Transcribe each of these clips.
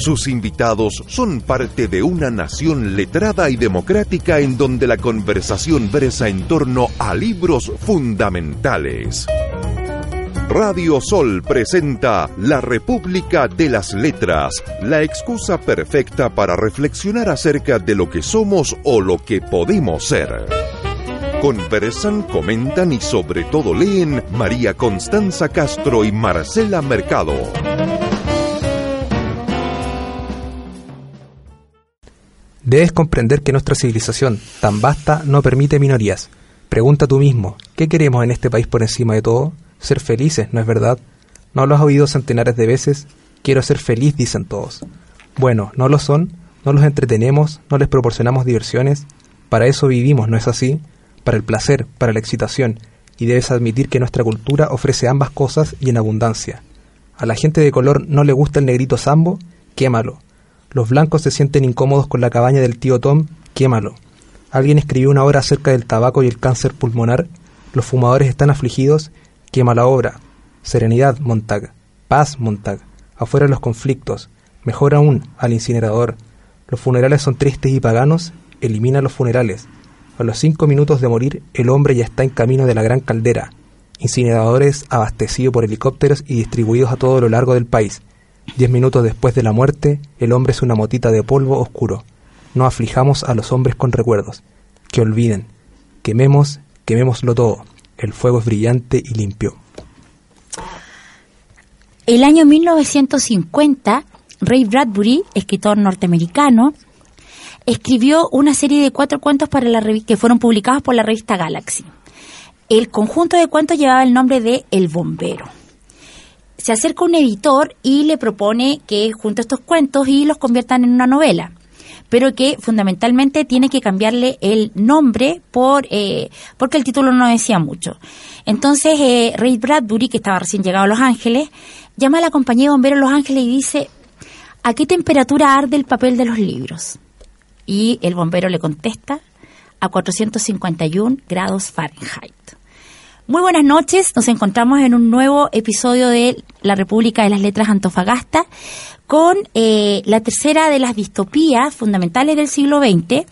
Sus invitados son parte de una nación letrada y democrática en donde la conversación versa en torno a libros fundamentales. Radio Sol presenta La República de las Letras, la excusa perfecta para reflexionar acerca de lo que somos o lo que podemos ser. Conversan, comentan y sobre todo leen María Constanza Castro y Marcela Mercado. Debes comprender que nuestra civilización, tan vasta, no permite minorías. Pregunta tú mismo, ¿qué queremos en este país por encima de todo? Ser felices, ¿no es verdad? ¿No lo has oído centenares de veces? Quiero ser feliz, dicen todos. Bueno, no lo son, no los entretenemos, no les proporcionamos diversiones. Para eso vivimos, ¿no es así? Para el placer, para la excitación, y debes admitir que nuestra cultura ofrece ambas cosas y en abundancia. A la gente de color no le gusta el negrito sambo, quémalo los blancos se sienten incómodos con la cabaña del tío Tom, quémalo. Alguien escribió una obra acerca del tabaco y el cáncer pulmonar. Los fumadores están afligidos, quema la obra. Serenidad, Montag. Paz, Montag. Afuera los conflictos. Mejor aún, al incinerador. Los funerales son tristes y paganos, elimina los funerales. A los cinco minutos de morir, el hombre ya está en camino de la gran caldera. Incineradores abastecidos por helicópteros y distribuidos a todo lo largo del país. Diez minutos después de la muerte, el hombre es una motita de polvo oscuro. No aflijamos a los hombres con recuerdos. Que olviden. Quememos, quemémoslo todo. El fuego es brillante y limpio. El año 1950, Ray Bradbury, escritor norteamericano, escribió una serie de cuatro cuentos para la que fueron publicados por la revista Galaxy. El conjunto de cuentos llevaba el nombre de El Bombero se acerca un editor y le propone que junte estos cuentos y los conviertan en una novela pero que fundamentalmente tiene que cambiarle el nombre por eh, porque el título no decía mucho. Entonces, eh, Ray Bradbury, que estaba recién llegado a Los Ángeles, llama a la compañía de bomberos Los Ángeles y dice, ¿a qué temperatura arde el papel de los libros? Y el bombero le contesta, a 451 grados Fahrenheit. Muy buenas noches, nos encontramos en un nuevo episodio de La República de las Letras Antofagasta con eh, la tercera de las distopías fundamentales del siglo XX,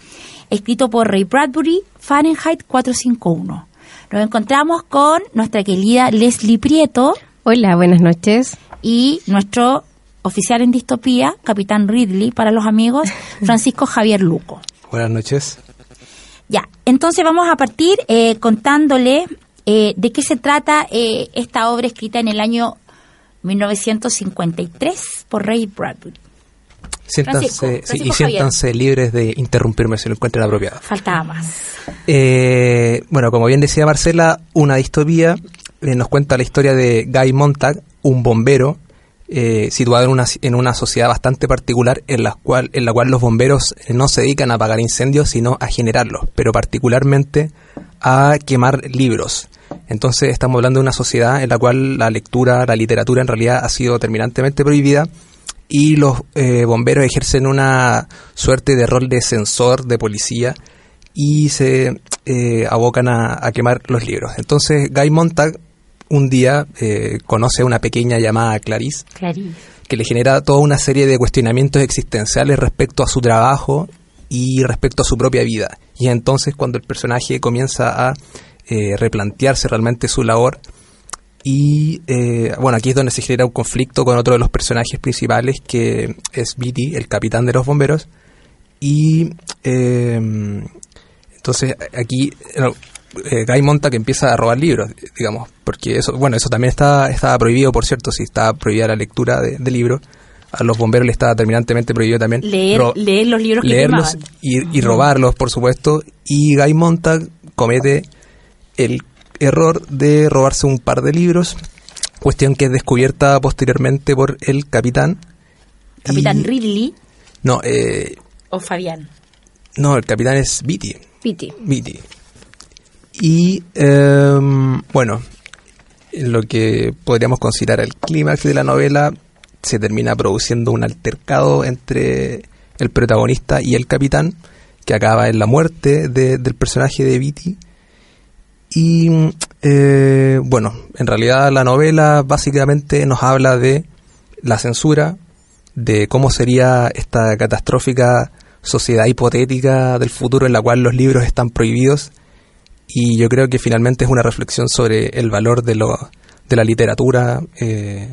escrito por Ray Bradbury, Fahrenheit 451. Nos encontramos con nuestra querida Leslie Prieto. Hola, buenas noches. Y nuestro oficial en distopía, Capitán Ridley, para los amigos, Francisco Javier Luco. Buenas noches. Ya, entonces vamos a partir eh, contándole eh, ¿De qué se trata eh, esta obra escrita en el año 1953 por Ray Bradbury? Siéntanse, y siéntanse libres de interrumpirme si lo encuentran apropiado. Faltaba más. Eh, bueno, como bien decía Marcela, una distopía nos cuenta la historia de Guy Montag, un bombero situado en una, en una sociedad bastante particular en la, cual, en la cual los bomberos no se dedican a apagar incendios, sino a generarlos, pero particularmente a quemar libros. Entonces estamos hablando de una sociedad en la cual la lectura, la literatura en realidad ha sido terminantemente prohibida y los eh, bomberos ejercen una suerte de rol de censor, de policía y se eh, abocan a, quemar los libros. Entonces Guy Montag un día eh, conoce a una pequeña llamada Clarice, Clarice, que le genera toda una serie de cuestionamientos existenciales respecto a su trabajo y respecto a su propia vida. Y entonces cuando el personaje comienza a eh, replantearse realmente su labor. Y eh, bueno, aquí es donde se genera un conflicto con otro de los personajes principales, que es Beatty, el capitán de los bomberos. Y eh, entonces aquí Guy monta que empieza a robar libros, digamos, porque eso, bueno, eso también está, estaba prohibido, por cierto, si está prohibida la lectura de, libros a los bomberos les estaba terminantemente prohibido también leer, leer los libros que leerlos y, y, robarlos, por supuesto. Y Guy Montag comete el error de robarse un par de libros, cuestión que es descubierta posteriormente por el capitán Capitán Y- Ridley No, eh, o Fabián. no, el capitán es Beatty. Piti. Beatty. Y em, bueno, en lo que podríamos considerar el clímax de la novela, se termina produciendo un altercado entre el protagonista y el capitán, que acaba en la muerte de- del personaje de Beatty. Y eh, bueno, en realidad la novela básicamente nos habla de la censura, de cómo sería esta catastrófica sociedad hipotética del futuro en la cual los libros están prohibidos. Y yo creo que finalmente es una reflexión sobre el valor de, lo, de la literatura eh,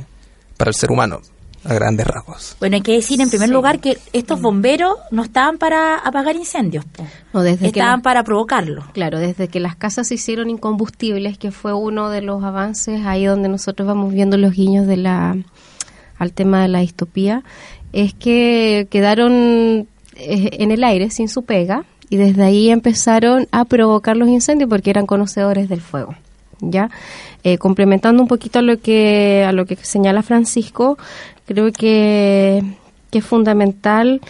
para el ser humano, a grandes rasgos. Bueno, hay que decir en primer Sí. lugar que estos bomberos no estaban para apagar incendios. No, desde estaban para provocarlos. Claro, desde que las casas se hicieron incombustibles, que fue uno de los avances, ahí donde nosotros vamos viendo los guiños de la al tema de la distopía, es que quedaron eh, en el aire sin su pega y desde ahí empezaron a provocar los incendios porque eran conocedores del fuego. Ya Eh, complementando un poquito a lo que a lo que señala Francisco, creo que, que es fundamental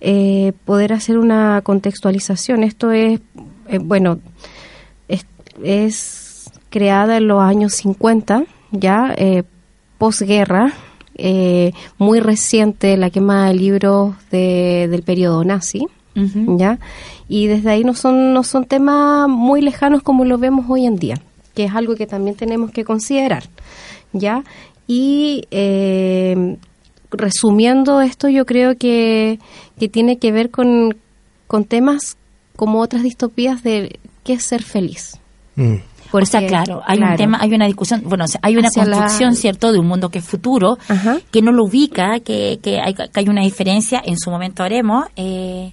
eh, poder hacer una contextualización. Esto es, eh, bueno, es, es creada en los años 50, ya, eh, posguerra, eh, muy reciente la quema de libros de- del periodo nazi. ¿ya? Y desde ahí no son, no son temas muy lejanos como lo vemos hoy en día, que es algo que también tenemos que considerar, ¿ya? Y eh, resumiendo esto, yo creo que, que tiene que ver con, con temas como otras distopías de qué es ser feliz. Mm. o sea, Porque, claro, hay un tema, hay una discusión, bueno, o sea, hay una Hacia la- construcción, ¿cierto?, de un mundo que es futuro, Ajá. que no lo ubica, que, que, hay, que hay una diferencia, en su momento haremos, eh,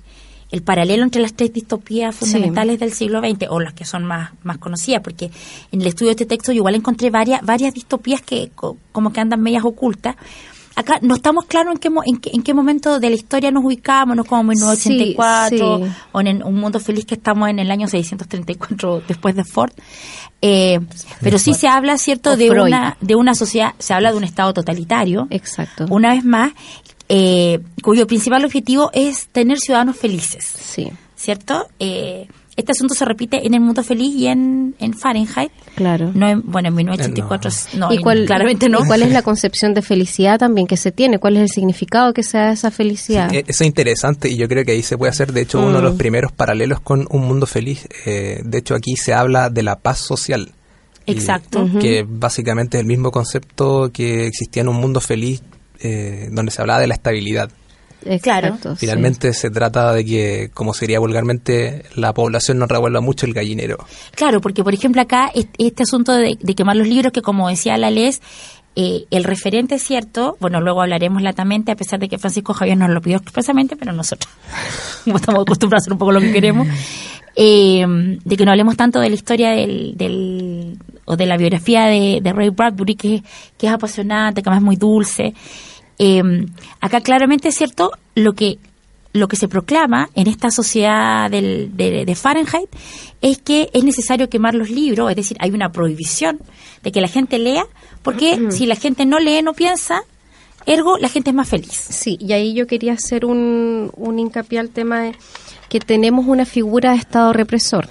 el paralelo entre las tres distopías Sí. fundamentales del siglo XX, o las que son más, más conocidas, porque en el estudio de este texto yo igual encontré varias, varias distopías que co- como que andan medias ocultas. Acá no estamos claros en qué, en qué, en qué momento de la historia nos ubicamos, no como en Sí, 1984 sí. o en un mundo feliz que estamos en el año 634 después de Ford. Eh, pero sí se habla, ¿cierto?, de Freud. una, de una sociedad, se habla de un estado totalitario, Exacto. una vez más, eh, cuyo principal objetivo es tener ciudadanos felices, Sí, ¿cierto? Eh, este asunto se repite en el mundo feliz y en, en Fahrenheit. claro. No en, bueno, en 1984, no, ¿Y cuál, claramente no. ¿Y cuál es la concepción de felicidad también que se tiene? ¿Cuál es el significado que se da esa felicidad? Sí, e- eso es interesante y yo creo que ahí se puede hacer, de hecho, uno de los Mm. primeros paralelos con Un Mundo Feliz. Eh, de hecho, aquí se habla de la paz social. Y- Exacto. Que básicamente es el mismo concepto que existía en Un Mundo Feliz, eh, donde se hablaba de la estabilidad. claro. Exacto, sí. Finalmente se trata de que, como sería vulgarmente, la población no revuelva mucho el gallinero. Claro, porque por ejemplo acá est- este asunto de, de quemar los libros, que como decía la Les, eh, el referente es cierto, bueno, luego hablaremos latamente, a pesar de que Francisco Javier nos lo pidió expresamente, pero nosotros, como estamos acostumbrados a hacer un poco lo que queremos, eh, de que no hablemos tanto de la historia del, del o de la biografía de, de Ray Bradbury, que, que es apasionante, que además es muy dulce. Eh, acá claramente es cierto lo que lo que se proclama en esta sociedad del, de, de Fahrenheit es que es necesario quemar los libros, es decir, hay una prohibición de que la gente lea, porque si la gente no lee, no piensa, ergo la gente es más feliz. Sí, y ahí yo quería hacer un, un hincapié al tema de que tenemos una figura de Estado represor.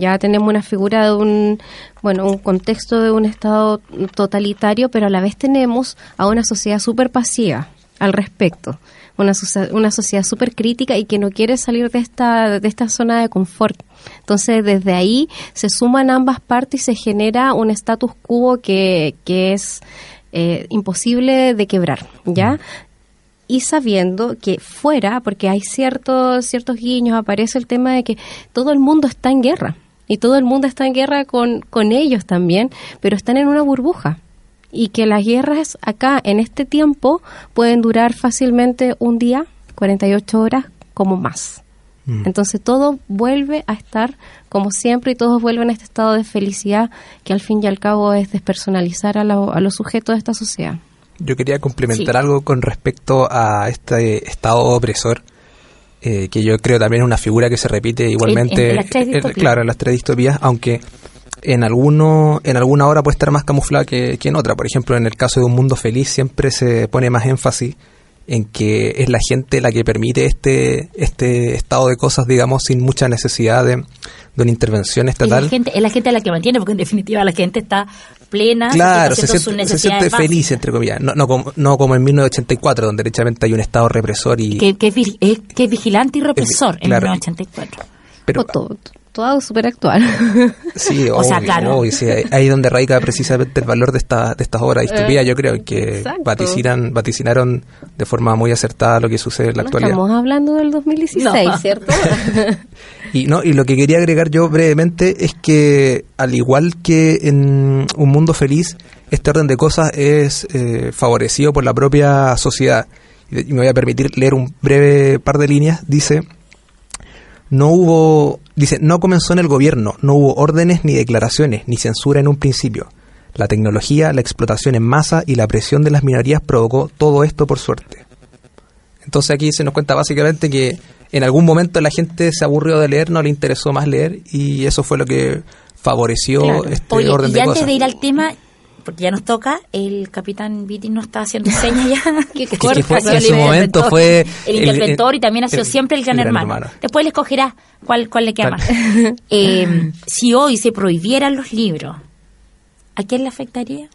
Ya tenemos una figura de un, bueno, un contexto de un Estado totalitario, pero a la vez tenemos a una sociedad súper pasiva al respecto. Una, una sociedad súper crítica y que no quiere salir de esta, de esta zona de confort. Entonces, desde ahí se suman ambas partes y se genera un status quo que, que es eh, imposible de quebrar, ¿ya? Y sabiendo que fuera, porque hay ciertos, ciertos guiños, aparece el tema de que todo el mundo está en guerra. Y todo el mundo está en guerra con, con ellos también, pero están en una burbuja. Y que las guerras acá, en este tiempo, pueden durar fácilmente un día, 48 horas, como más. Mm. Entonces todo vuelve a estar como siempre y todos vuelven a este estado de felicidad que al fin y al cabo es despersonalizar a, lo- a los sujetos de esta sociedad. Yo quería complementar Sí. algo con respecto a este estado opresor, eh, que yo creo también es una figura que se repite igualmente, en las tres eh, claro, en las tres distopías, aunque en alguno en alguna hora puede estar más camuflada que, que en otra. Por ejemplo, en el caso de Un Mundo Feliz siempre se pone más énfasis en que es la gente la que permite este este estado de cosas, digamos, sin mucha necesidad de, de una intervención estatal. Es la, gente, es la gente la que mantiene, porque en definitiva la gente está plena. Claro, se siente, se siente feliz, entre comillas. No, no, como, no como en 1984, donde derechamente hay un Estado represor y... Que, que, es, que es vigilante y represor en 1984. Pero, todo, todo súper actual. Sí, o sea, claro. ahí donde radica precisamente el valor de, esta, de estas obras de yo creo, que vaticinan, vaticinaron de forma muy acertada lo que sucede en la actualidad. Estamos hablando del 2016, ¿cierto? y, no, y lo que quería agregar yo brevemente es que, al igual que en Un Mundo Feliz, este orden de cosas es eh, favorecido por la propia sociedad. Y me voy a permitir leer un breve par de líneas. Dice no hubo, dice, no comenzó en el gobierno, no hubo órdenes ni declaraciones, ni censura en un principio. La tecnología, la explotación en masa y la presión de las minorías provocó todo esto por suerte. Entonces aquí se nos cuenta básicamente que en algún momento la gente se aburrió de leer, no le interesó más leer y eso fue lo que favoreció este orden de y antes de ir al tema, porque ya nos toca, el capitán Vitti nos está haciendo señas ya. que, que, fue, en su momento fue el, interventor y también ha sido siempre el gran, hermano. Después le escogerá cuál, cuál le queda más. Eh, si hoy se prohibieran los libros, ¿a quién le afectaría?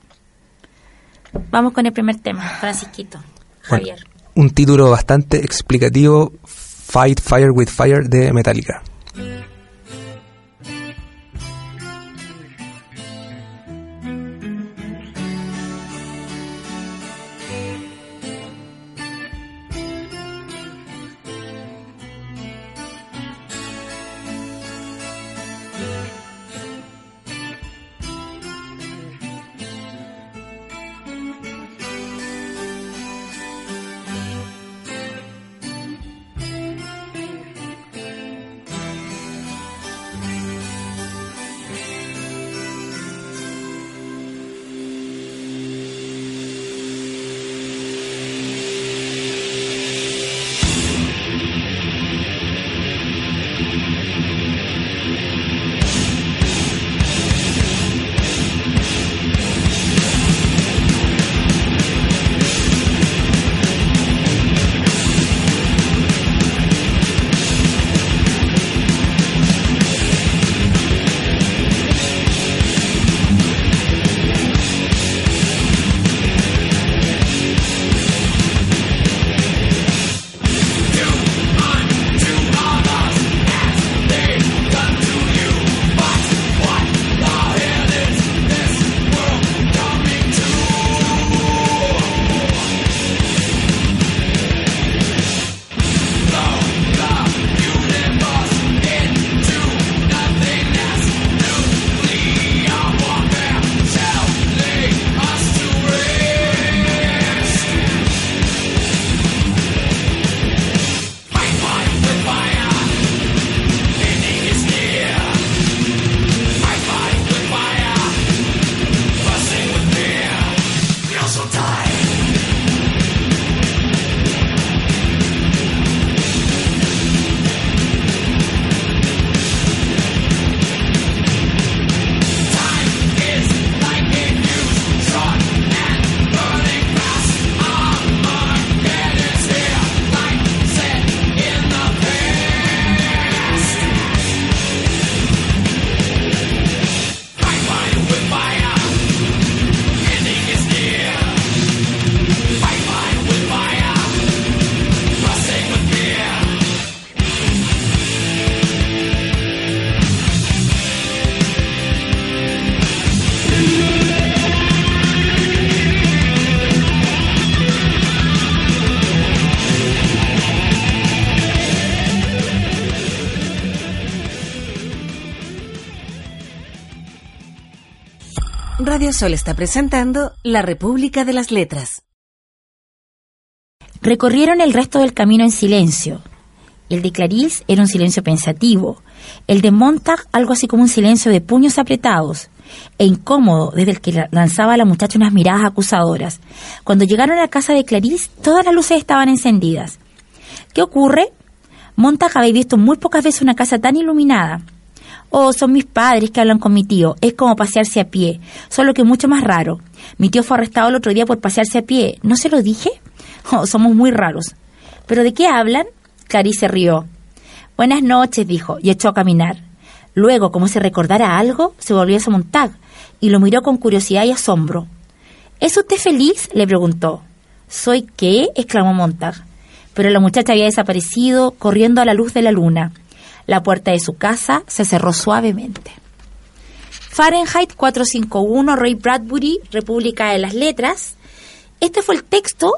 Vamos con el primer tema, Francisquito, Javier. un título bastante explicativo, Fight Fire with Fire de Metallica. Radio Sol está presentando La República de las Letras. Recorrieron el resto del camino en silencio. El de Clarice era un silencio pensativo, el de Montag algo así como un silencio de puños apretados e incómodo desde el que lanzaba a la muchacha unas miradas acusadoras. Cuando llegaron a la casa de Clarice, todas las luces estaban encendidas. ¿Qué ocurre? Montag había visto muy pocas veces una casa tan iluminada. Oh, son mis padres que hablan con mi tío. Es como pasearse a pie, solo que mucho más raro. Mi tío fue arrestado el otro día por pasearse a pie. ¿No se lo dije? Oh, somos muy raros. ¿Pero de qué hablan? Clarice rió. Buenas noches, dijo, y echó a caminar. Luego, como si recordara algo, se volvió a Montag y lo miró con curiosidad y asombro. ¿Es usted feliz? le preguntó. ¿Soy qué? exclamó Montag. Pero la muchacha había desaparecido corriendo a la luz de la luna. La puerta de su casa se cerró suavemente. Fahrenheit 451, Ray Bradbury, República de las Letras. Este fue el texto,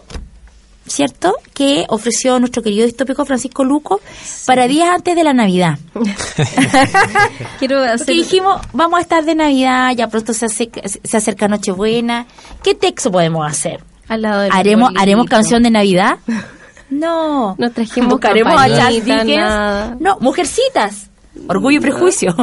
¿cierto?, que ofreció nuestro querido distópico Francisco Luco para días antes de la Navidad. Quiero Porque hacer dijimos, vamos a estar de Navidad, ya pronto se acerca, se acerca Nochebuena. ¿Qué texto podemos hacer? al lado del ¿Haremos. ¿haremos canción de Navidad? No. No trajimos Buscaremos a Charles Dickens. nada. No, Mujercitas. Orgullo y prejuicio.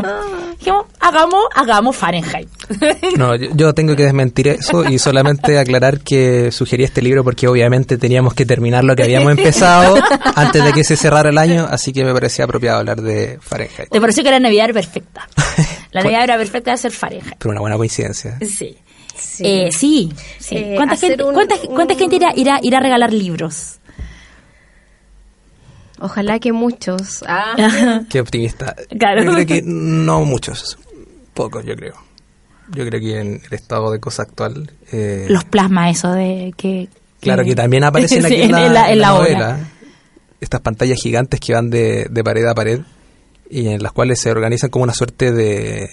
Dijimos, hagamos, hagamos Fahrenheit. No, yo, yo tengo que desmentir eso y solamente aclarar que sugerí este libro porque obviamente teníamos que terminar lo que habíamos empezado antes de que se cerrara el año, así que me parecía apropiado hablar de Fahrenheit. ¿Te pareció que la Navidad era perfecta? La Navidad era perfecta de ser Fahrenheit. Pero una buena coincidencia. Sí. Sí. Eh, sí, sí. Eh, ¿Cuánta, hacer gente, un- cuánta, cuánta un- gente irá, irá, irá a regalar libros? Ojalá que muchos. Ah. Qué optimista. Claro. Yo creo que no muchos, pocos yo creo. Yo creo que en el estado de cosa actual... eh, Los plasma eso de que... Claro, que también aparecen Sí, aquí en la, en la- en la obra. novela. Estas pantallas gigantes que van de, de pared a pared y en las cuales se organizan como una suerte de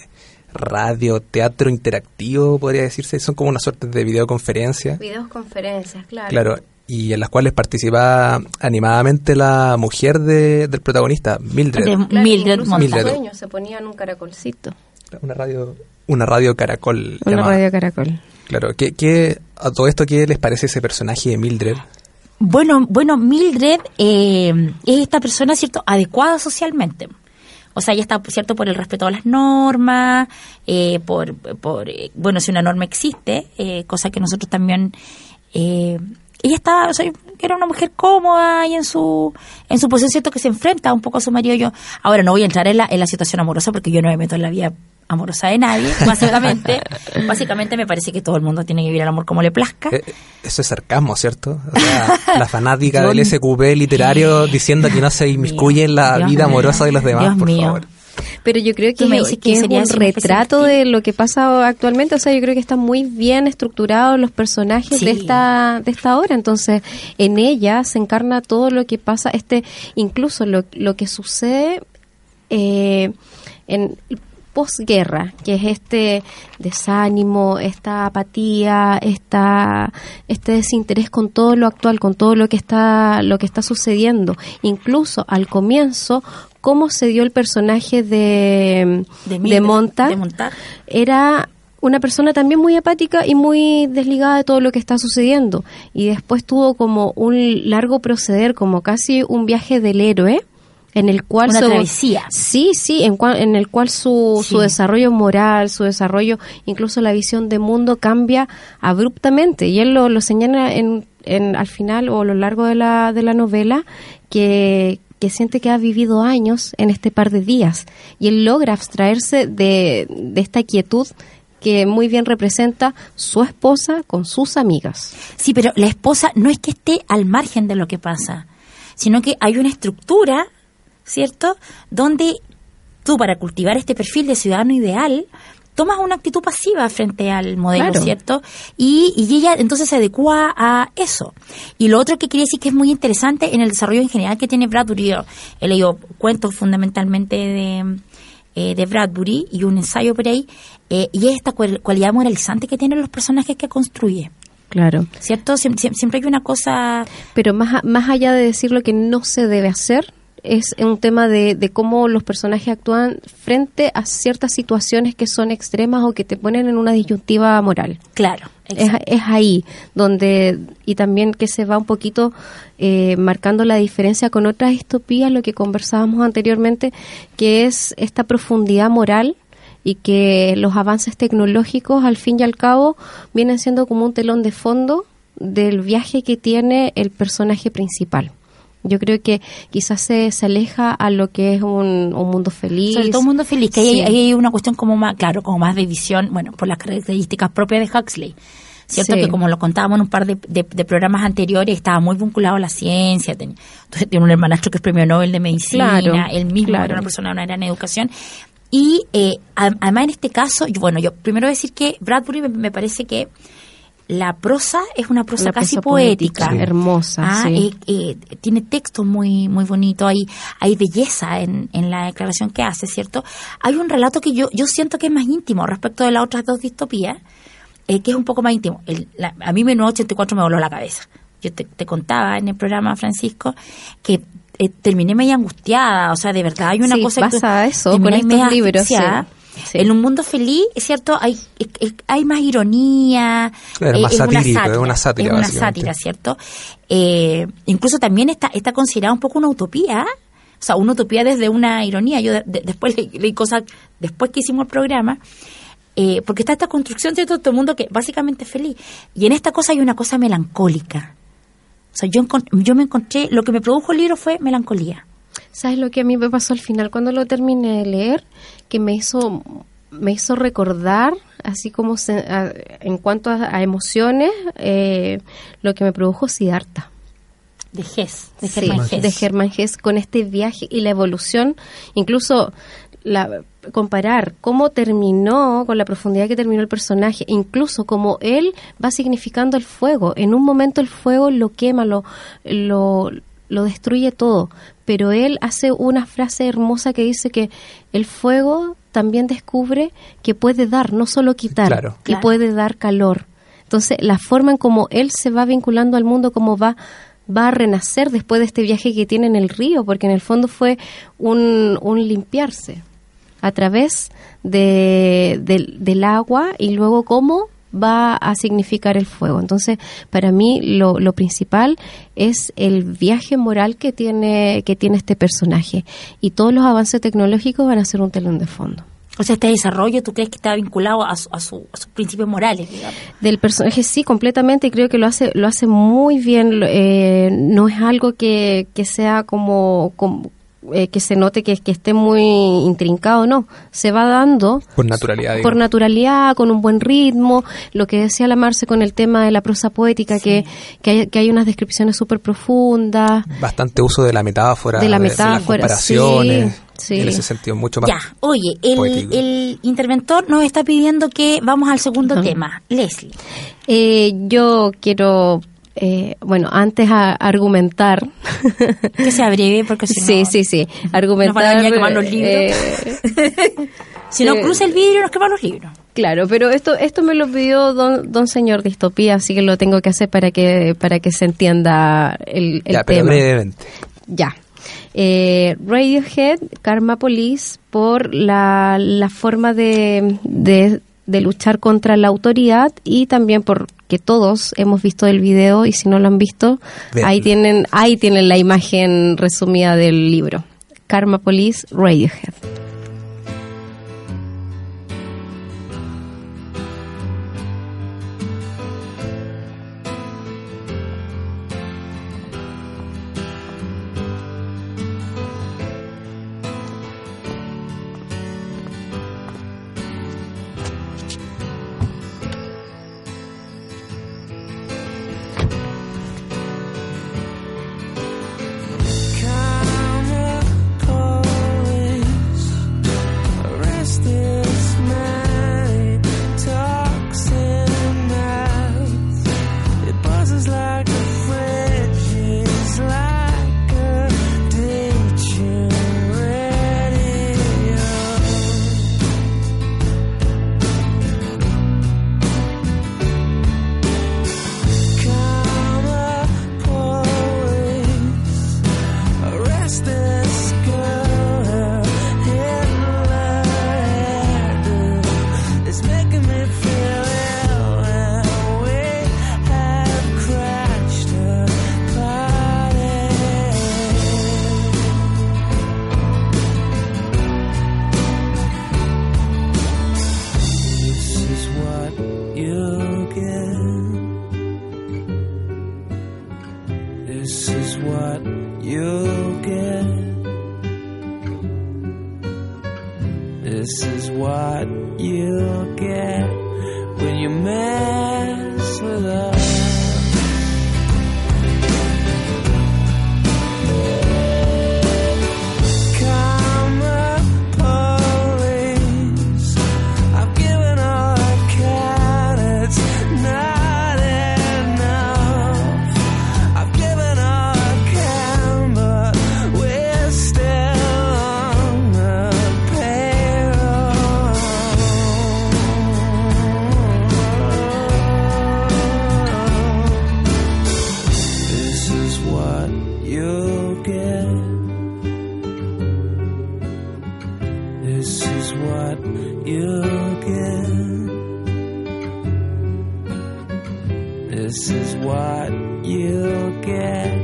radio, teatro interactivo, podría decirse. Son como una suerte de videoconferencia. Videos conferencias, claro. Claro, y en las cuales participa animadamente la mujer de- del protagonista, Mildred. De Claro, Mildred en Mildred. se ponían un caracolcito. Una radio, una radio caracol. Una llamada. radio caracol. Claro, ¿qué, qué, a todo esto, ¿qué les parece ese personaje de Mildred? Bueno, bueno, Mildred eh, es esta persona, ¿cierto?, adecuada socialmente. O sea, ella está, ¿cierto?, por el respeto a las normas, eh, por, por eh, bueno, si una norma existe, eh, cosa que nosotros también... Eh, ella está, o sea, era una mujer cómoda y en su en su posición, ¿cierto?, que se enfrenta un poco a su marido. Yo, ahora no voy a entrar en la, en la situación amorosa porque yo no me meto en la vida amorosa de nadie, básicamente. básicamente me parece que todo el mundo tiene que vivir el amor como le plazca. Eh, eso es sarcasmo, ¿cierto? O sea, la fanática del SQP literario diciendo que no se inmiscuye en la Dios vida mío, amorosa de los demás, Dios por mío. favor. Pero yo creo que, me es un retrato de lo que pasa actualmente. O sea, yo creo que están muy bien estructurados los personajes Sí. de esta de esta obra. Entonces, en ella se encarna todo lo que pasa, este incluso lo, lo que sucede eh, en posguerra, que es este desánimo, esta apatía, esta, este desinterés con todo lo actual, con todo lo que está, lo que está sucediendo. Incluso al comienzo, cómo se dio el personaje de, De de, Montag. era una persona también muy apática y muy desligada de todo lo que está sucediendo. Y después tuvo como un largo proceder, como casi un viaje del héroe, en el cual Una su- travesía. Sí, sí, en, el cual su, Sí. su desarrollo moral, su desarrollo, incluso la visión de mundo cambia abruptamente. Y él lo, lo señala en, en, al final o a lo largo de la, de la novela que, que siente que ha vivido años en este par de días. Y él logra abstraerse de, de esta quietud que muy bien representa su esposa con sus amigas. Sí, pero la esposa no es que esté al margen de lo que pasa, sino que hay una estructura, ¿cierto? Donde tú para cultivar este perfil de ciudadano ideal tomas una actitud pasiva frente al modelo, Claro. ¿cierto? Y, y ella entonces se adecua a eso. Y lo otro que quería decir que es muy interesante en el desarrollo en general que tiene Bradbury, yo he leído cuentos fundamentalmente de, eh, de Bradbury y un ensayo por ahí, eh, y es esta cual- cualidad moralizante que tienen los personajes que construye. Claro. ¿Cierto? Siem- siem- Siempre, hay una cosa... Pero más, a- más allá de decir lo que no se debe hacer, es un tema de, de cómo los personajes actúan frente a ciertas situaciones que son extremas o que te ponen en una disyuntiva moral. Claro. Es, es ahí donde, y también que se va un poquito eh, marcando la diferencia con otras distopías, lo que conversábamos anteriormente, que es esta profundidad moral y que los avances tecnológicos al fin y al cabo vienen siendo como un telón de fondo del viaje que tiene el personaje principal. Yo creo que quizás se, se aleja a lo que es un, un mundo feliz. Sobre todo un mundo feliz, que ahí, Sí. hay una cuestión como más, claro, como más de visión, bueno, por las características propias de Huxley. ¿cierto? Sí. Que como lo contábamos en un par de, de- de programas anteriores, estaba muy vinculado a la ciencia. ten- entonces tiene un hermanastro que es premio Nobel de Medicina, Claro, él mismo claro. era una persona de una gran educación. Y eh, además en este caso, yo- bueno, yo primero decir que Bradbury me, me parece que la prosa es una prosa Una casi poética. poética, hermosa, Ah, sí. eh, eh, tiene texto muy muy bonito, hay hay belleza en, en la declaración que hace, ¿cierto? Hay un relato que yo yo siento que es más íntimo respecto de las otras dos distopías, eh, que es un poco más íntimo. El- la- a mí 1984 me voló la cabeza. Yo te, te contaba en el programa, Francisco, que eh, terminé media angustiada, o sea, de verdad hay una Sí, cosa que pasa eso terminé con estos libros, sí. En un mundo feliz, es cierto, hay es- hay más ironía, Claro, más es satírico, es una sátira, es una básicamente. sátira, ¿cierto? Eh, incluso también está, está considerada un poco una utopía, o sea, una utopía desde una ironía. Yo de- de- después leí, leí cosas, después que hicimos el programa, eh, porque está esta construcción, ¿cierto? Todo el mundo que básicamente es feliz. Y en esta cosa hay una cosa melancólica. O sea, yo, yo me encontré, lo que me produjo el libro fue melancolía. ¿Sabes lo que a mí me pasó al final cuando lo terminé de leer? Que me hizo me hizo recordar, así como se- a- en cuanto a, a emociones, eh, lo que me produjo Siddhartha. De Hess, de Sí, Hesse. de Germán Hesse con este viaje y la evolución, incluso la, comparar cómo terminó, con la profundidad que terminó el personaje, incluso como él va significando el fuego. En un momento el fuego lo quema, lo, lo, lo destruye todo, pero él hace una frase hermosa que dice que el fuego también descubre que puede dar, no solo quitar, Claro. que Claro. puede dar calor. Entonces, la forma en cómo él se va vinculando al mundo, cómo va va a renacer después de este viaje que tiene en el río, porque en el fondo fue un, un limpiarse a través de, del- del agua y luego cómo va a significar el fuego. Entonces, para mí lo, lo principal es el viaje moral que tiene, que tiene este personaje. Y todos los avances tecnológicos van a ser un telón de fondo. O sea, este desarrollo, ¿tú crees que está vinculado a, su- a, su- a sus principios morales, digamos? Del personaje sí, completamente, y creo que lo hace, lo hace muy bien. eh, no es algo que, que sea como, como, eh, que se note que, que esté muy intrincado, no. Se va dando Por naturalidad. por naturalidad, con un buen ritmo, lo que decía la Marce con el tema de la prosa poética, que, que, hay, que hay unas descripciones súper profundas. Bastante uso de la metáfora, De la las metáfora, comparaciones. sí, sí. En ese sentido, mucho más. Ya, oye, el, el interventor nos está pidiendo que vamos al segundo tema. Leslie. Eh, yo quiero, eh, bueno, antes a argumentar. Que sea breve, porque si sí, no... sí, sí, Nos van a argumentar. los libros. eh, Si no eh, cruza el vidrio, nos queman los libros. Claro, pero esto esto me lo pidió don, don señor Distopía, así que lo tengo que hacer para que para que se entienda el, el Ya, pero tema. brevemente. Ya. Eh, Radiohead, Karma Police, por la, la forma de, de, de luchar contra la autoridad y también porque todos hemos visto el video y si no lo han visto, Veanlo. ahí tienen, ahí tienen la imagen resumida del libro. Karma Police, Radiohead. This is what you get.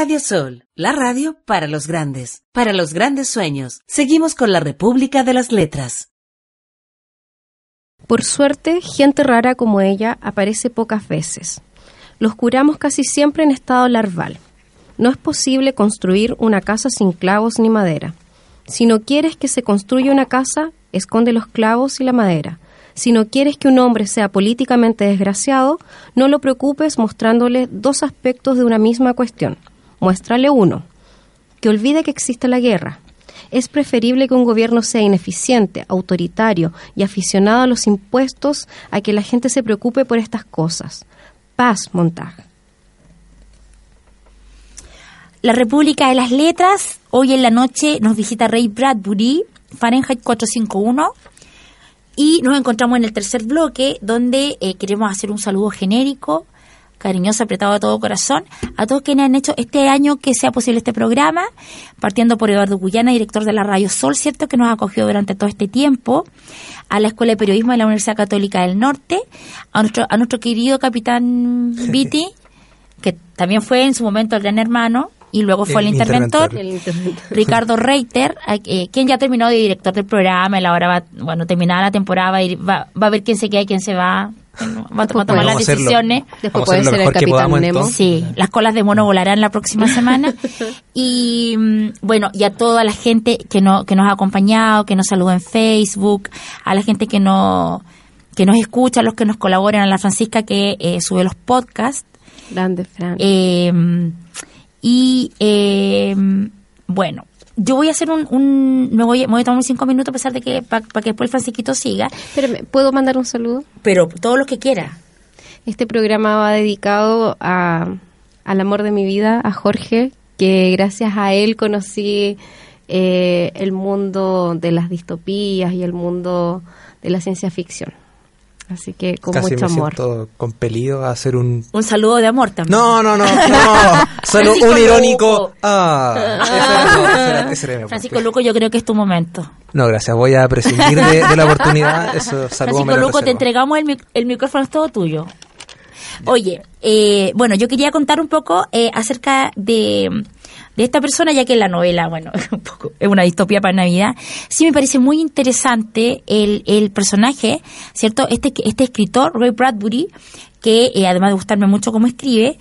Radio Sol, la radio para los grandes, para los grandes sueños. Seguimos con la República de las Letras. Por suerte, gente rara como ella aparece pocas veces. Los curamos casi siempre en estado larval. No es posible construir una casa sin clavos ni madera. Si no quieres que se construya una casa, esconde los clavos y la madera. Si no quieres que un hombre sea políticamente desgraciado, no lo preocupes mostrándole dos aspectos de una misma cuestión. Muéstrale uno, que olvide que existe la guerra. Es preferible que un gobierno sea ineficiente, autoritario y aficionado a los impuestos a que la gente se preocupe por estas cosas. Paz, Montag. La República de las Letras, hoy en la noche nos visita Ray Bradbury, Fahrenheit 451, y nos encontramos en el tercer bloque donde eh, queremos hacer un saludo genérico, cariñoso, apretado de todo corazón, a todos quienes han hecho este año que sea posible este programa, partiendo por Eduardo Guyana, director de la Radio Sol, ¿cierto?, que nos acogió durante todo este tiempo, a la Escuela de Periodismo de la Universidad Católica del Norte, a nuestro, a nuestro querido capitán Viti, que también fue en su momento el gran hermano, y luego fue el, El interventor, interventor. Ricardo Reiter, eh, quien ya terminó de director del programa, él ahora va, bueno, terminada la temporada, va a, ir- va, va a ver quién se queda y quién se va, va a, tomar las Vamos a hacerlo. decisiones. Después puede ser el Capitán podamos, Nemo. Sí, las colas de mono volarán la próxima semana. Y mm, bueno, y a toda la gente que, no, que nos ha acompañado, que nos saluda en Facebook, a la gente que, no, que nos escucha, a los que nos colaboran, a la Francisca que eh, sube los podcasts. Grande Fran. Eh, y eh, bueno, yo voy a hacer un, un me, voy, me voy a tomar unos cinco minutos a pesar de que para que después el Francisquito siga, Espérame, ¿puedo mandar un saludo? pero todo lo que quiera. Este programa va dedicado a, al amor de mi vida, a Jorge, que gracias a él conocí eh, el mundo de las distopías y el mundo de la ciencia ficción. Así que con Casi mucho me amor. siento compelido a hacer un... Un saludo de amor también. No, no, no, no. Solo un irónico... Ah, ese era- ese mi Francisco. Luco, yo creo que es tu momento. No, gracias. Voy a prescindir de, de la oportunidad. Eso, saludo Francisco Luco, te entregamos el, mic- el micrófono, es todo tuyo. Oye, eh, bueno, yo quería contar un poco eh, acerca de, de esta persona, ya que la novela, bueno, un poco, es una distopía para Navidad. Sí me parece muy interesante el, el personaje, ¿cierto? Este, este escritor, Ray Bradbury, que eh, además de gustarme mucho cómo escribe,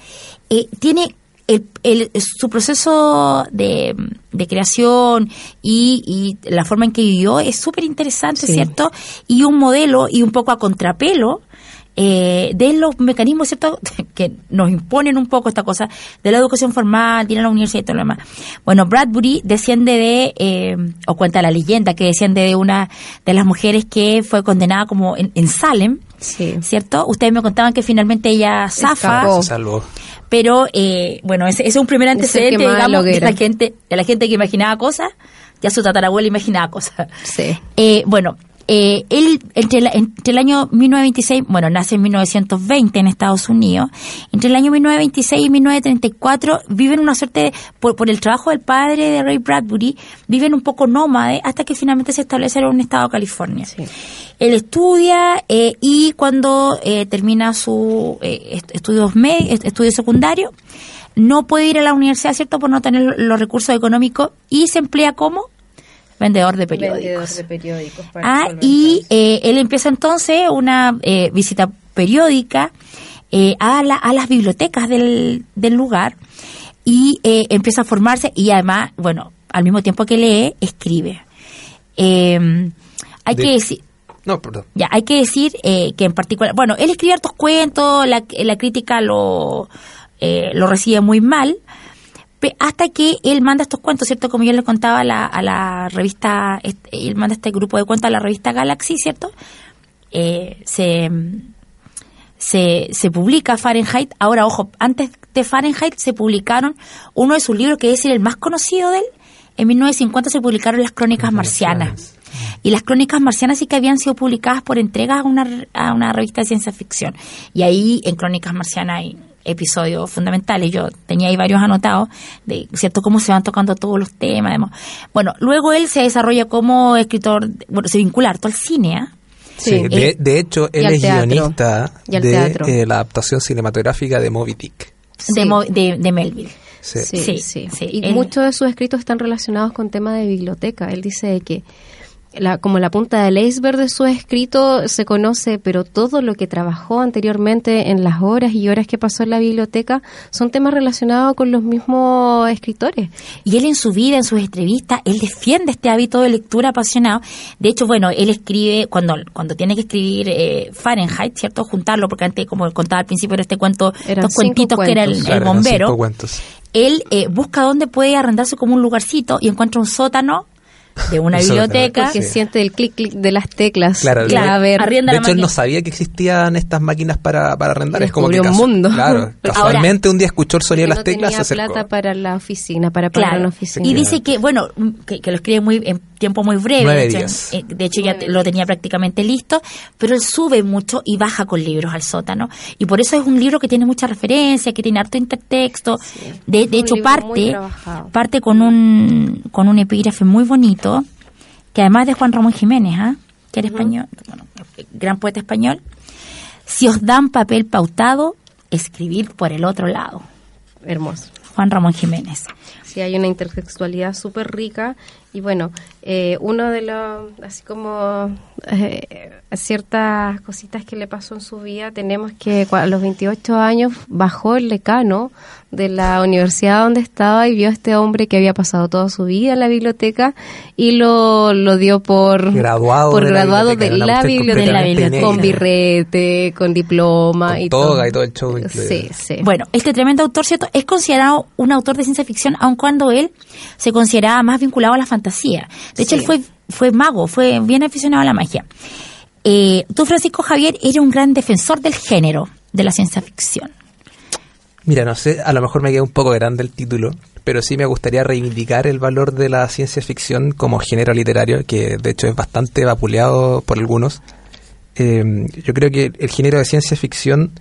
eh, tiene el, el- su proceso de, de creación y, y la forma en que vivió es súper interesante, Sí. ¿cierto? Y un modelo y un poco a contrapelo eh, de los mecanismos, ¿cierto? que nos imponen un poco esta cosa de la educación formal, de ir a la universidad y todo lo demás. Bueno, Bradbury desciende de, eh, o cuenta la leyenda, que desciende de una de las mujeres que fue condenada como en, en Salem, Sí. ¿cierto? Ustedes me contaban que finalmente ella zafa, Escapó. Se salvó. pero eh, bueno, ese, ese es un primer antecedente, digamos, de la gente, de la gente que imaginaba cosas, ya su tatarabuela imaginaba cosas. Sí. Eh, bueno, eh, él entre, la- entre el año 1926, bueno, nace en 1920 en Estados Unidos, entre el año 1926 y 1934 viven una suerte, de- por, por el trabajo del padre de Ray Bradbury, viven un poco nómade hasta que finalmente se establece en un estado de California. Sí. Él estudia eh, y cuando eh, termina su eh, est- estudios estudios secundarios, no puede ir a la universidad, ¿cierto? Por no tener los recursos económicos y se emplea como vendedor de periódicos. Vendedor de periódicos. para Ah, y eh, él empieza entonces una eh, visita periódica eh, a, la- a las bibliotecas del, del lugar y eh, empieza a formarse y además, bueno, al mismo tiempo que lee, escribe. Eh, hay De- que decir... No, perdón. Ya, hay que decir eh, que en particular, bueno, él escribe hartos cuentos, la, la crítica lo, eh, lo recibe muy mal, hasta que él manda estos cuentos, ¿cierto? Como yo le contaba a la, a la revista, este, él manda este grupo de cuentos a la revista Galaxy, ¿cierto? Eh, se, se, se publica Fahrenheit. Ahora, ojo, antes de Fahrenheit se publicaron uno de sus libros, que es el más conocido de él. En 1950 se publicaron las Crónicas Marcianas. Y las Crónicas Marcianas sí que habían sido publicadas por entregas a una, a una revista de ciencia ficción. Y ahí en Crónicas Marcianas hay episodios fundamentales. Yo tenía ahí varios anotados de cierto cómo se van tocando todos los temas. además. Bueno, luego él se desarrolla como escritor, bueno, se vincula harto al cine, ¿ah? Sí, Sí. de, de hecho, él es teatro. guionista de eh, la adaptación cinematográfica de Moby Dick. de. Mo- de, de Melville. Sí. Sí, Sí, sí. sí. Y Él- muchos de sus escritos están relacionados con temas de biblioteca. Él dice que la, como la punta del iceberg de su escrito se conoce, pero todo lo que trabajó anteriormente en las horas y horas que pasó en la biblioteca son temas relacionados con los mismos escritores. Y él en su vida, en sus entrevistas, él defiende este hábito de lectura apasionado. De hecho, bueno, él escribe, cuando, cuando tiene que escribir eh, Fahrenheit, ¿cierto? Juntarlo, porque antes, como contaba al principio de este cuento, Eran estos cinco cuentitos que era el, el Claro, bombero, cinco cuentos. él eh, busca dónde puede arrendarse como un lugarcito y encuentra un sótano de una biblioteca. Sí. siente el clic clic de las teclas. Claro, que va a ver. De la hecho, él no sabía que existían estas máquinas para, para arrendar. Es como que un mundo. Claro, Ahora- casualmente un día escuchó el sonido de las no teclas, tenía se acercó. plata para la oficina, para pagar Claro. una oficina. Y dice que, bueno, que, que lo escribe muy en tiempo muy breve. Nueve de hecho, días. eh, de hecho ya Nueve lo tenía prácticamente listo, pero él sube mucho y baja con libros al sótano. Y por eso es un libro que tiene mucha referencia, que tiene harto intertexto. De, de hecho, parte, parte con un, con un epígrafe muy bonito, que además de Juan Ramón Jiménez, ¿ah? que era español, bueno, gran poeta español. Si os dan papel pautado, escribid por el otro lado. Hermoso. Juan Ramón Jiménez. Sí, hay una intertextualidad súper rica. Y bueno, eh, uno de los, así como eh, ciertas cositas que le pasó en su vida, tenemos que a los 28 años bajó el decano de la universidad donde estaba y vio a este hombre que había pasado toda su vida en la biblioteca y lo, lo dio por Graduado por de la graduado biblioteca, de la biblioteca, con birrete, con diploma Con y toga todo. y todo el show. Sí, sí. Bueno, este tremendo autor, ¿cierto? Es considerado un autor de ciencia ficción, aun cuando él se consideraba más vinculado a la fantasía. De hecho, Sí. él fue, fue mago, fue bien aficionado a la magia. Eh, tú, Francisco Javier, eres un gran defensor del género de la ciencia ficción. Mira, no sé, a lo mejor me queda un poco grande el título, pero sí me gustaría reivindicar el valor de la ciencia ficción como género literario, que de hecho es bastante vapuleado por algunos. Eh, yo creo que el género de ciencia ficción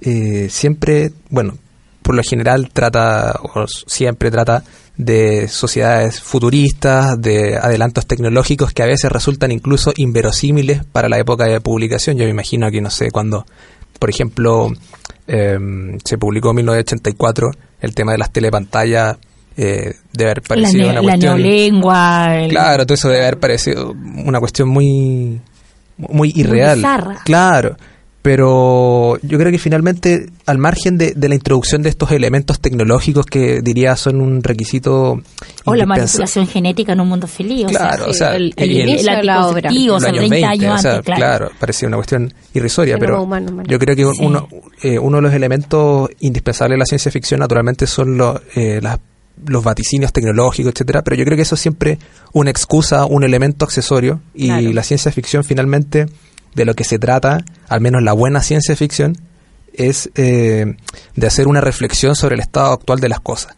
eh, siempre, bueno, por lo general trata, o siempre trata de sociedades futuristas, de adelantos tecnológicos que a veces resultan incluso inverosímiles para la época de publicación. Yo me imagino que, no sé, cuando, por ejemplo, em, se publicó en 1984 el tema de las telepantallas, eh, debe haber La, parecido ne- una la cuestión... neolengua. el- Claro, todo eso debe haber parecido una cuestión muy muy irreal. claro, pero yo creo que finalmente, al margen de, de la introducción de estos elementos tecnológicos que diría son un requisito O la manipulación genética en un mundo feliz. o Claro, sea, o sea, el- el de la obra. anticonceptivo, o los sea, años 30 20, años o sea, antes, claro. parecía una cuestión irrisoria, pero humano, humano. yo creo que Sí. uno, eh, uno de los elementos indispensables de la ciencia ficción naturalmente son los, eh, las- los vaticinios tecnológicos, etcétera, pero yo creo que eso es siempre una excusa, un elemento accesorio y Claro. la ciencia ficción finalmente de lo que se trata, al menos la buena ciencia ficción, es eh, de hacer una reflexión sobre el estado actual de las cosas.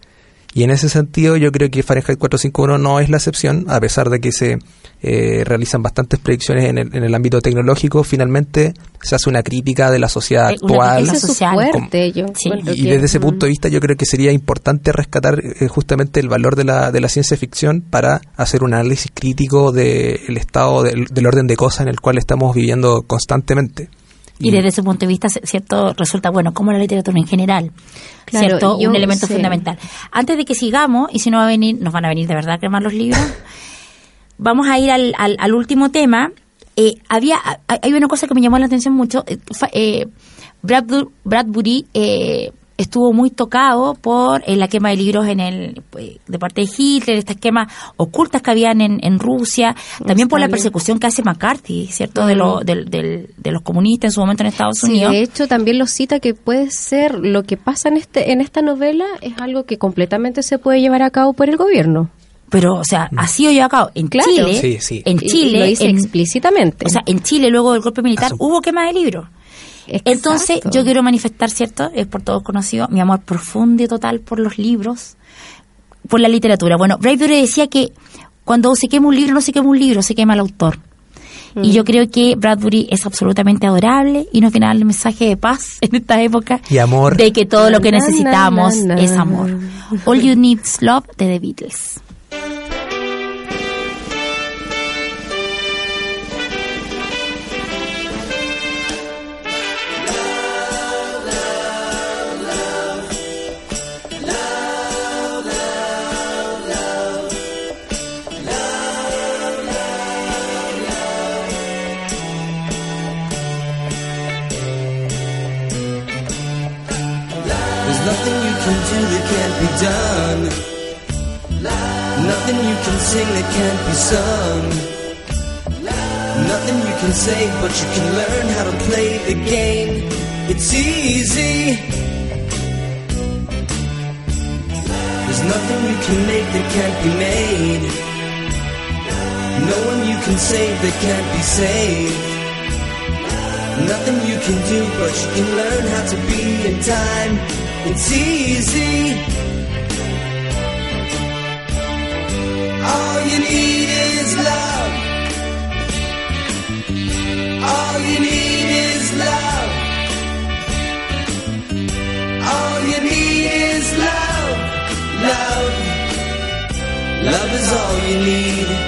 Y en ese sentido yo creo que Fahrenheit 451 no es la excepción, a pesar de que se eh, realizan bastantes predicciones en el, en el ámbito tecnológico, finalmente se hace una crítica de la sociedad Eh, una actual. su social. fuerte, yo Sí. encuentro Y desde ese punto de vista yo creo que sería importante rescatar eh, justamente el valor de la, de la ciencia ficción para hacer un análisis crítico del estado del, del orden de cosas en el cual estamos viviendo constantemente. Y desde ese punto de vista, cierto, resulta bueno, como la literatura en general, Claro, cierto, un elemento sé. fundamental. Antes de que sigamos, y si no va a venir, nos van a venir de verdad a quemar los libros, vamos a ir al, al, al último tema. Eh, había, hay una cosa que me llamó la atención mucho. eh, eh, Bradbury, Bradbury, eh, estuvo muy tocado por eh, la quema de libros en el de parte de Hitler, estas quemas ocultas que habían en, en Rusia, también por la persecución que hace McCarthy, ¿cierto? De, lo- del- del- de los comunistas en su momento en Estados Sí, Unidos. de hecho también lo cita que puede ser lo que pasa en este en esta novela es algo que completamente se puede llevar a cabo por el gobierno. Pero, o sea, ha sido llevado a cabo en Claro. Chile. Sí, sí. En y Chile. lo dice en- explícitamente. O sea, en Chile, luego del golpe militar, hubo quema de libros. Exacto. Entonces, yo quiero manifestar, ¿cierto? Es por todos conocido, mi amor profundo y total por los libros, por la literatura. Bueno, Bradbury decía que cuando se quema un libro, no se quema un libro, se quema el autor. Y Mm. yo creo que Bradbury es absolutamente adorable y nos viene a dar el mensaje de paz en esta época. Y amor. De que todo lo que Na, na, necesitamos na, na. es amor. All You Need Is Love de The Beatles. You sing that can't be sung. Nothing you can say, but you can learn how to play the game. It's easy. There's nothing you can make that can't be made. No one you can save that can't be saved. Nothing you can do, but you can learn how to be in time. It's easy. lead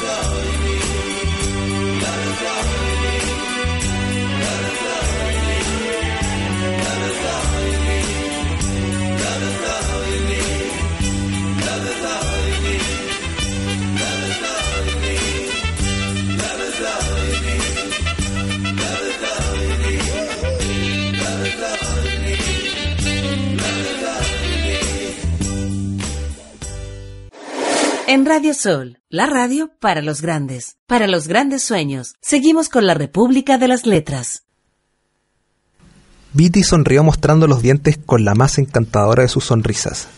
glory. En Radio Sol, la radio para los grandes, para los grandes sueños. Seguimos con la República de las Letras. Viti sonrió mostrando los dientes con la más encantadora de sus sonrisas.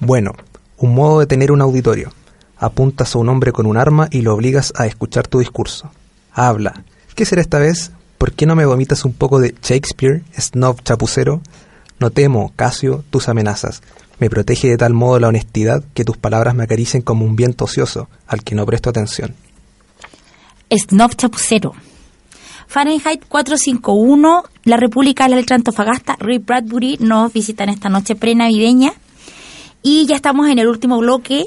Bueno, un modo de tener un auditorio. Apuntas a un hombre con un arma y lo obligas a escuchar tu discurso. Habla. ¿Qué será esta vez? ¿Por qué no me vomitas un poco de Shakespeare, snob chapucero? No temo, Casio, tus amenazas. Me protege de tal modo la honestidad que tus palabras me acaricien como un viento ocioso al que no presto atención. Snob Chapucero. Fahrenheit 451, la República de la Letra Antofagasta, Ray Bradbury nos visitan esta noche prenavideña. Y ya estamos en el último bloque.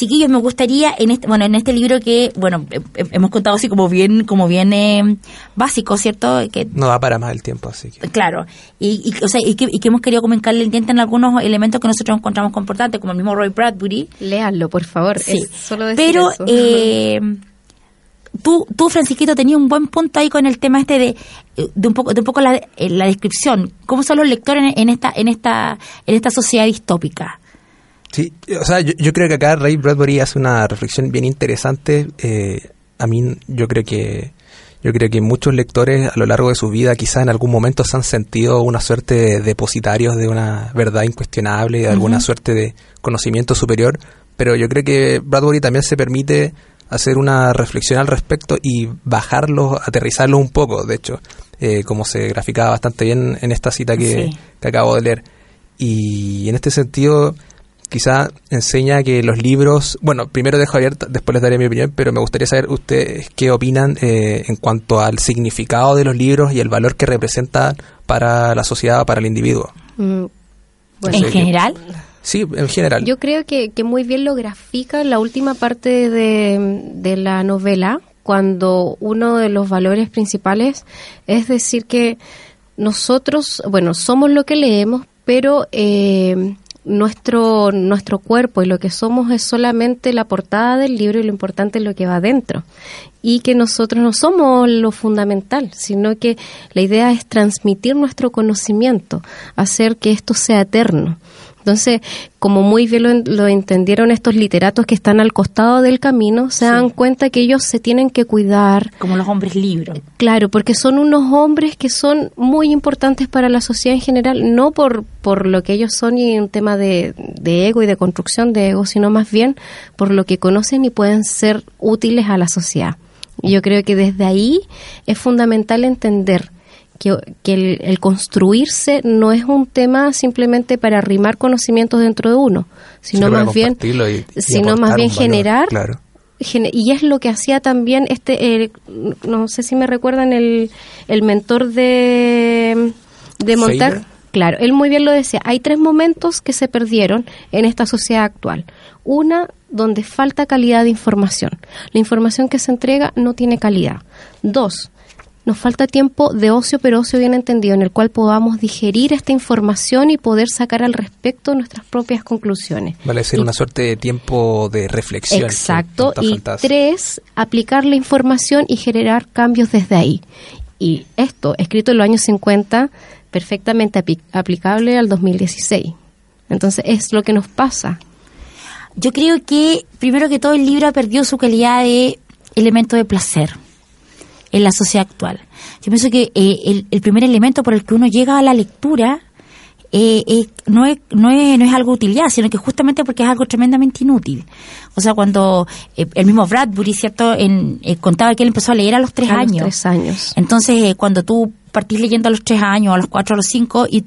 Chiquillos, me gustaría en este, bueno, en este libro que, bueno, eh, eh, hemos contado así como bien, como bien eh, básico, ¿cierto? Que No da para más el tiempo, así que... Claro, y, y, o sea, y, que, y que hemos querido comentarle el diente en algunos elementos que nosotros encontramos importantes, como el mismo Roy Bradbury. Léanlo, por favor. Sí, es solo decir pero eso. eh, tú, tú, Francisquito, tenías un buen punto ahí con el tema este de, de un poco, de un poco la, eh, la descripción. ¿Cómo son los lectores en, en esta, en esta, en esta sociedad distópica? Sí, o sea, yo, yo creo que acá Ray Bradbury hace una reflexión bien interesante. Eh, a mí, yo creo que yo creo que muchos lectores a lo largo de su vida quizás en algún momento se han sentido una suerte de depositarios de una verdad incuestionable, de alguna suerte de conocimiento superior, pero yo creo que Bradbury también se permite hacer una reflexión al respecto y bajarlo, aterrizarlo un poco, de hecho, eh, como se graficaba bastante bien en esta cita que, Sí. que acabo de leer. Y en este sentido, quizá enseña que los libros, bueno, primero dejo abierta, después les daré mi opinión, pero me gustaría saber ustedes qué opinan eh, en cuanto al significado de los libros y el valor que representan para la sociedad, para el individuo. Mm, bueno, en general, Sí, en general. Yo creo que, que muy bien lo grafica la última parte de, de la novela, cuando uno de los valores principales es decir que nosotros, bueno, somos lo que leemos, pero eh, nuestro, nuestro cuerpo y lo que somos es solamente la portada del libro y lo importante es lo que va adentro. Y que nosotros no somos lo fundamental, sino que la idea es transmitir nuestro conocimiento, hacer que esto sea eterno. Entonces, como muy bien lo, lo entendieron estos literatos que están al costado del camino, se dan cuenta que ellos se tienen que cuidar, como los hombres libros. Claro, porque son unos hombres que son muy importantes para la sociedad en general, no por, por lo que ellos son y un tema de, de ego y de construcción de ego, sino más bien por lo que conocen y pueden ser útiles a la sociedad. Y yo creo que desde ahí es fundamental entender que, que el, el construirse no es un tema simplemente para arrimar conocimientos dentro de uno, sino Sí, más bien, compartirlo y- y sino más bien valor, generar claro. y es lo que hacía también este eh, no sé si me recuerdan el, el mentor de de Montag claro él muy bien lo decía hay tres momentos que se perdieron en esta sociedad actual. Una donde falta calidad de información. La información que se entrega no tiene calidad. Dos nos falta tiempo de ocio, pero ocio bien entendido, en el cual podamos digerir esta información y poder sacar al respecto nuestras propias conclusiones. Vale ser Y- una suerte de tiempo de reflexión. que Exacto. Y tres, aplicar la información y generar cambios desde ahí. Y esto, escrito en los años 50, perfectamente api- aplicable al 2016. Entonces, es lo que nos pasa. Yo creo que, primero que todo, el libro ha perdido su calidad de elemento de placer en la sociedad actual. Yo pienso que eh, el, el primer elemento por el que uno llega a la lectura eh, no, es, no, es, no es algo utilidad, sino que justamente porque es algo tremendamente inútil. O sea, cuando eh, el mismo Bradbury, ¿cierto?, en, eh, contaba que él empezó a leer a los tres A los años. tres años. Entonces, eh, cuando tú partís leyendo a los tres años, a los cuatro, a los cinco, y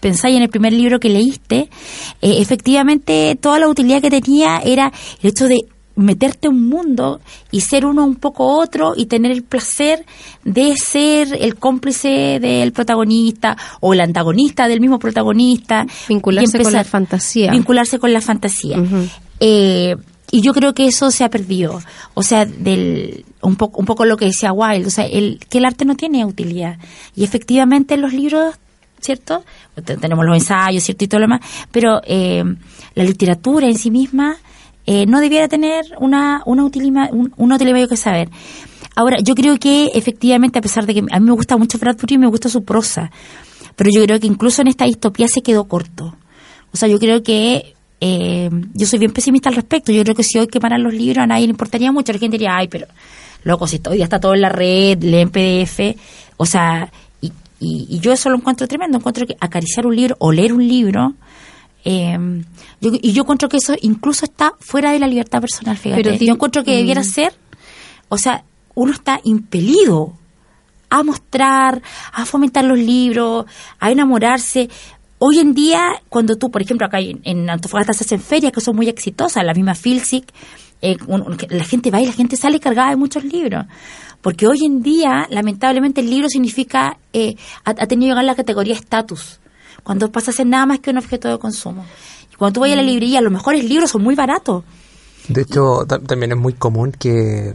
pensáis en el primer libro que leíste, eh, efectivamente toda la utilidad que tenía era el hecho de meterte un mundo y ser uno un poco otro y tener el placer de ser el cómplice del protagonista o el antagonista del mismo protagonista. Vincularse con la fantasía. Vincularse con la fantasía. Eh, y yo creo que eso se ha perdido. O sea, del un poco un poco lo que decía Wilde, o sea, el que el arte no tiene utilidad. Y efectivamente en los libros, ¿cierto? Te- Tenemos los ensayos, ¿cierto? Y todo lo demás, pero eh, la literatura en sí misma eh, no debiera tener una una utilidad un- mayor que saber. Ahora, yo creo que efectivamente, a pesar de que a mí me gusta mucho Bradbury y me gusta su prosa, pero yo creo que incluso en esta distopía se quedó corto. O sea, yo creo que eh, yo soy bien pesimista al respecto. Yo creo que si hoy quemaran los libros a nadie le importaría mucho. La gente diría, ay, pero loco, si hoy ya está todo en la red, leen PDF. O sea, y, y yo eso lo encuentro tremendo. Encuentro que acariciar un libro o leer un libro. Eh, yo, y yo encuentro que eso incluso está fuera de la libertad personal, fíjate. Pero yo encuentro que debiera Mm. ser, o sea, uno está impelido a mostrar, a fomentar los libros, a enamorarse. Hoy en día, cuando tú, por ejemplo, acá en, en Antofagasta se hacen ferias que son muy exitosas, la misma Filsic, eh, la gente va y la gente sale cargada de muchos libros. Porque hoy en día, lamentablemente, el libro significa, eh, ha, ha tenido que llegar la categoría estatus, cuando pasa a ser nada más que un objeto de consumo. Y cuando tú vayas a la librería, los mejores libros son muy baratos. De hecho, ta- también es muy común que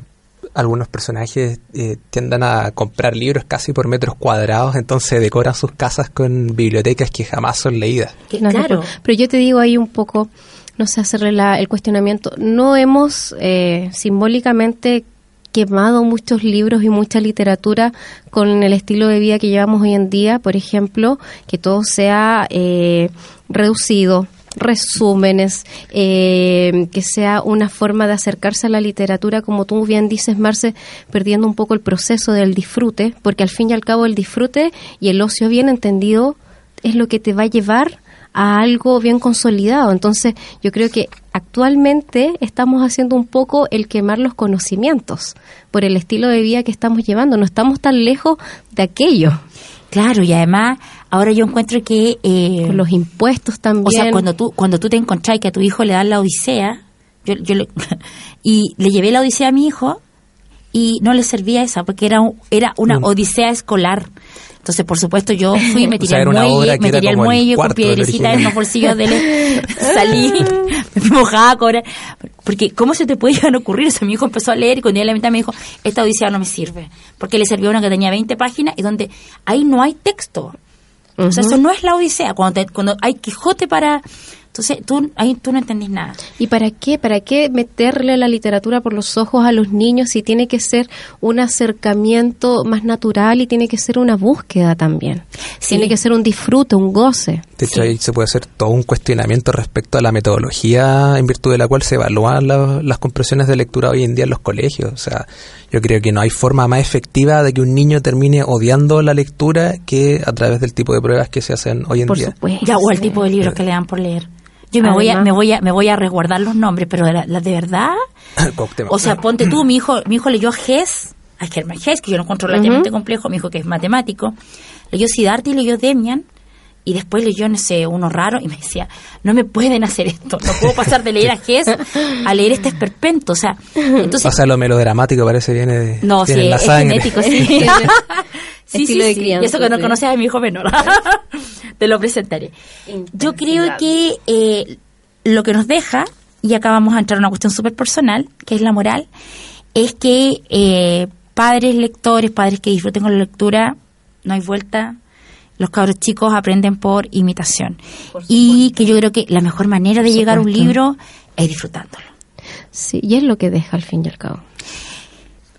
algunos personajes eh, tiendan a comprar libros casi por metros cuadrados, entonces decoran sus casas con bibliotecas que jamás son leídas. Que, No, no, claro. pero, pero yo te digo ahí un poco, no sé, hacerle la- el cuestionamiento. No hemos eh, simbólicamente quemado muchos libros y mucha literatura con el estilo de vida que llevamos hoy en día, por ejemplo, que todo sea eh, reducido, resúmenes, eh, que sea una forma de acercarse a la literatura, como tú bien dices, Marce, perdiendo un poco el proceso del disfrute, porque al fin y al cabo el disfrute y el ocio bien entendido es lo que te va a llevar a algo bien consolidado. Entonces, yo creo que actualmente estamos haciendo un poco el quemar los conocimientos por el estilo de vida que estamos llevando. No estamos tan lejos de aquello. Claro, y además, ahora yo encuentro que... Eh, Con los impuestos también. O sea, cuando tú, cuando tú te encontrás que a tu hijo le dan la odisea, yo, yo le- y le llevé la odisea a mi hijo y no le servía esa porque era, un- era una Mm. odisea escolar. Entonces, por supuesto, yo fui, me O tiré sea, al muelle, me tiré al muelle con cuarto del piedrecita en los bolsillos de él, salí, me fui mojada a cobrar. Porque, ¿cómo se te puede llegar a ocurrir eso? Mi hijo empezó a leer y cuando ya la mitad me dijo, esta odisea no me sirve. Porque le sirvió una que tenía 20 páginas y donde ahí no hay texto. O sea, eso no es la odisea. Cuando, te- cuando hay Quijote para... Entonces, tú, ahí tú no entendís nada. ¿Y para qué? ¿Para qué meterle la literatura por los ojos a los niños si tiene que ser un acercamiento más natural y tiene que ser una búsqueda también? Sí. Tiene que ser un disfrute, un goce. De hecho, ahí se puede hacer todo un cuestionamiento respecto a la metodología en virtud de la cual se evalúan la- las compresiones de lectura hoy en día en los colegios. O sea, yo creo que no hay forma más efectiva de que un niño termine odiando la lectura que a través del tipo de pruebas que se hacen hoy en Por día. supuesto. Ya, o el tipo de libros que le dan por leer. Yo me voy a, me voy a, me voy a resguardar los nombres, pero la, la de verdad, o sea, ponte tú, mi hijo, mi hijo leyó Hess, a Hermann Hess, que yo lo encuentro relativamente complejo, mi hijo que es matemático, leyó Siddhartha y leyó Demian, y después leyó, no sé, uno raro, y me decía, no me pueden hacer esto, no puedo pasar de leer a Hess a leer este esperpento, o sea, entonces, o sea, lo melodramático parece viene de no, sí, viene en la es genético, sí. sí, Estilo sí, de sí. crianza, Y eso que no conoces a mi hijo menor. Te lo presentaré. Yo creo que eh, lo que nos deja, y acá vamos a entrar a una cuestión súper personal, que es la moral, es que eh, padres lectores, padres que disfruten con la lectura, no hay vuelta. Los cabros chicos aprenden por imitación. y que yo creo que la mejor manera de llegar a un libro es disfrutándolo. Sí, y es lo que deja al fin y al cabo.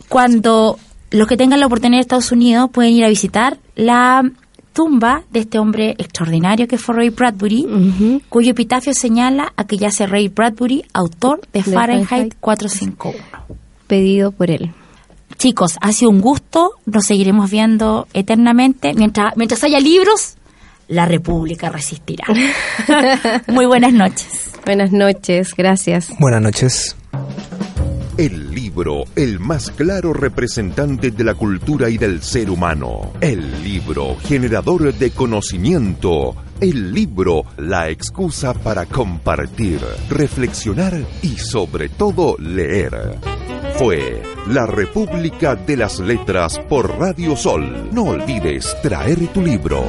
cuando los que tengan la oportunidad de Estados Unidos pueden ir a visitar la tumba de este hombre extraordinario que fue Ray Bradbury, cuyo epitafio señala a que yace Ray Bradbury, autor de Fahrenheit 451. Pedido por él. Chicos, ha sido un gusto, nos seguiremos viendo eternamente. Mientras, mientras haya libros, la República resistirá. Muy buenas noches. Buenas noches, gracias. Buenas noches. El libro, el más claro representante de la cultura y del ser humano. El libro, generador de conocimiento. El libro, la excusa para compartir, reflexionar y sobre todo leer. Fue La República de las Letras por Radio Sol. No olvides traer tu libro.